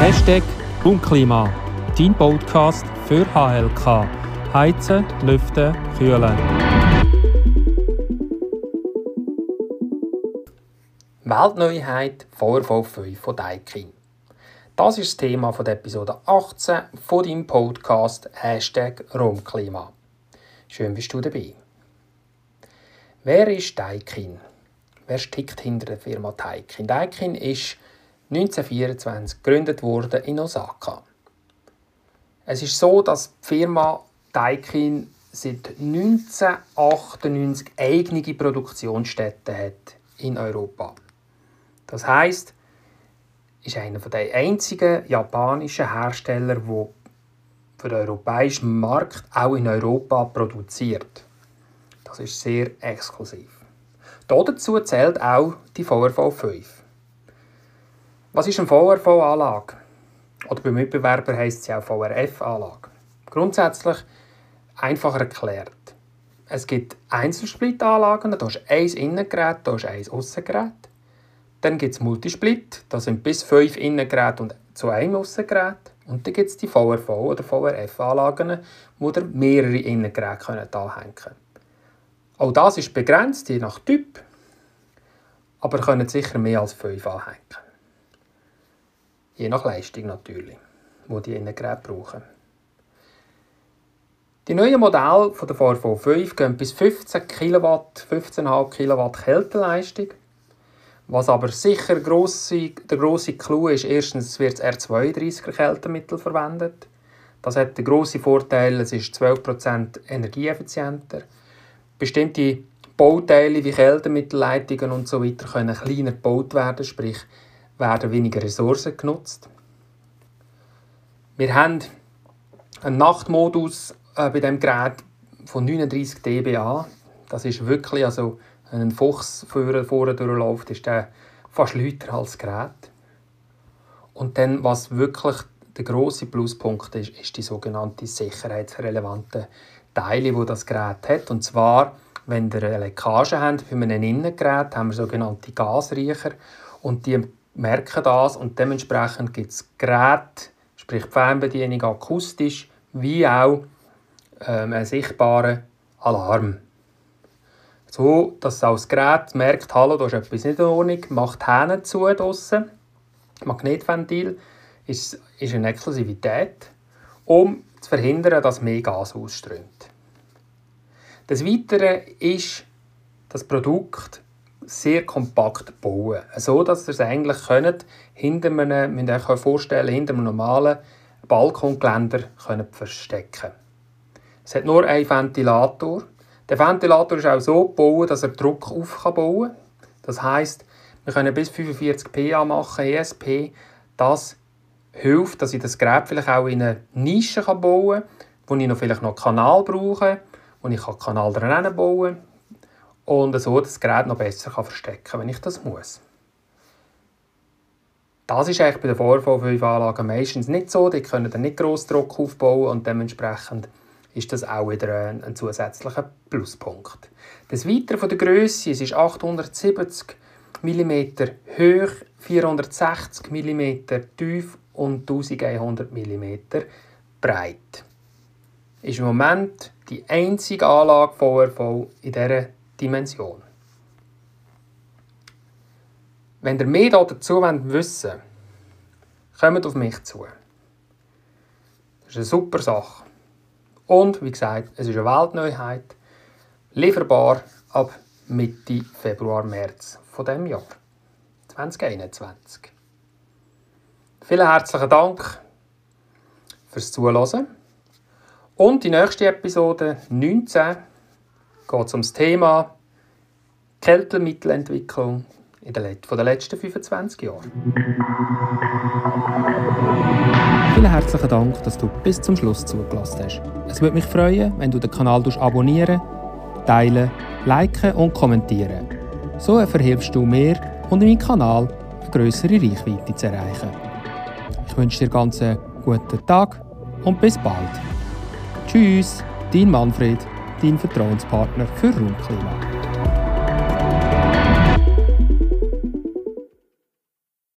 Hashtag Raumklima, dein Podcast für HLK. Heizen, Lüften, Kühlen. Weltneuheit VRV 5 von Daikin. Das ist das Thema von der Episode 18 von deinem Podcast Hashtag Raumklima. Schön bist du dabei. Wer ist Daikin? Wer steckt hinter der Firma Daikin? Daikin ist 1924 gegründet worden in Osaka. Es ist so, dass die Firma Daikin seit 1998 eigene Produktionsstätten hat in Europa. Das heißt, ist einer der einzigen japanischen Hersteller, der für den europäischen Markt auch in Europa produziert. Das ist sehr exklusiv. Dazu zählt auch die VRV 5. Was ist eine VRV-Anlage? Oder beim Mitbewerber heisst sie auch VRF-Anlage. Grundsätzlich einfacher erklärt. Es gibt Einzelsplit-Anlagen, da ist ein Innengerät, da ist ein Aussengerät. Dann gibt es Multisplit, da sind bis fünf Innengeräte und zu einem Aussengerät. Und dann gibt es die VRV- oder VRF-Anlagen, wo ihr mehrere Innengeräte anhängen könnt. Auch das ist begrenzt, je nach Typ, aber können sicher mehr als fünf anhängen. Je nach Leistung natürlich, wo die Innengeräte brauchen. Die neuen Modelle von der VRV 5 gehen bis 15 kW, 15,5 kW Kälteleistung. Was aber sicher grosse, der grosse Clou ist, erstens wird das R32er Kältemittel verwendet. Das hat den grossen Vorteil, es ist 12% energieeffizienter. Bestimmte Bauteile wie Kältemittelleitungen und so weiter können kleiner gebaut werden, sprich werden weniger Ressourcen genutzt. Wir haben einen Nachtmodus äh, bei dem Gerät von 39 dBA. Das ist wirklich also wenn ein Fuchs vorne, vorne durchläuft, ist der fast lauter als das Gerät. Und dann, was wirklich der große Pluspunkt ist, ist die sogenannte sicherheitsrelevante Teile, die das Gerät hat. Und zwar, wenn ihr eine Leckage habt bei einem Innengerät, haben wir sogenannte Gasriecher und die merken das und dementsprechend gibt es Gerät, sprich die Fernbedienung akustisch, wie auch ähm, einen sichtbaren Alarm. So, dass auch das Gerät merkt, hallo, da ist etwas nicht in Ordnung, macht die Hände zu draussen. Magnetventil ist, ist eine Exklusivität, um zu verhindern, dass mehr Gas ausströmt. Das Weitere ist das Produkt sehr kompakt bauen, so dass ihr es eigentlich könnt, hinter einem, müsst ihr euch vorstellen, hinter einem normalen Balkongeländer verstecken. Es hat nur einen Ventilator der Ventilator ist auch so gebaut, dass er Druck auf bauen kann. Das heisst, wir können bis 45 PA machen, ESP. Das hilft, dass ich das Gerät vielleicht auch in eine Nische bauen kann, wo ich noch vielleicht noch einen Kanal brauche, wo ich einen Kanal dran bauen kann und so das Gerät noch besser verstecken kann, wenn ich das muss. Das ist eigentlich bei den Vorvorfünf-Anlagen meistens nicht so. Die können dann nicht gross Druck aufbauen und dementsprechend ist das auch wieder ein, ein zusätzlicher Pluspunkt. Des Weiteren von der Größe, es ist 870 mm hoch, 460 mm tief und 1100 mm breit. Ist im Moment die einzige Anlage VRV in dieser Dimension. Wenn ihr mehr dazu wissen wollt, kommt auf mich zu. Das ist eine super Sache. Und wie gesagt, es ist eine Weltneuheit, lieferbar ab Mitte Februar, März von dem Jahr 2021. Vielen herzlichen Dank fürs Zuhören. Und die nächste Episode 19 geht es um das Thema Kältemittelentwicklung in den, von den letzten 25 Jahren. Vielen herzlichen Dank, dass du bis zum Schluss zugelassen hast. Es würde mich freuen, wenn du den Kanal abonnieren, teilen, liken und kommentieren. So verhilfst du mir und meinem Kanal eine größere Reichweite zu erreichen. Ich wünsche dir ganz einen guten Tag und bis bald. Tschüss, dein Manfred, dein Vertrauenspartner für Raumklima.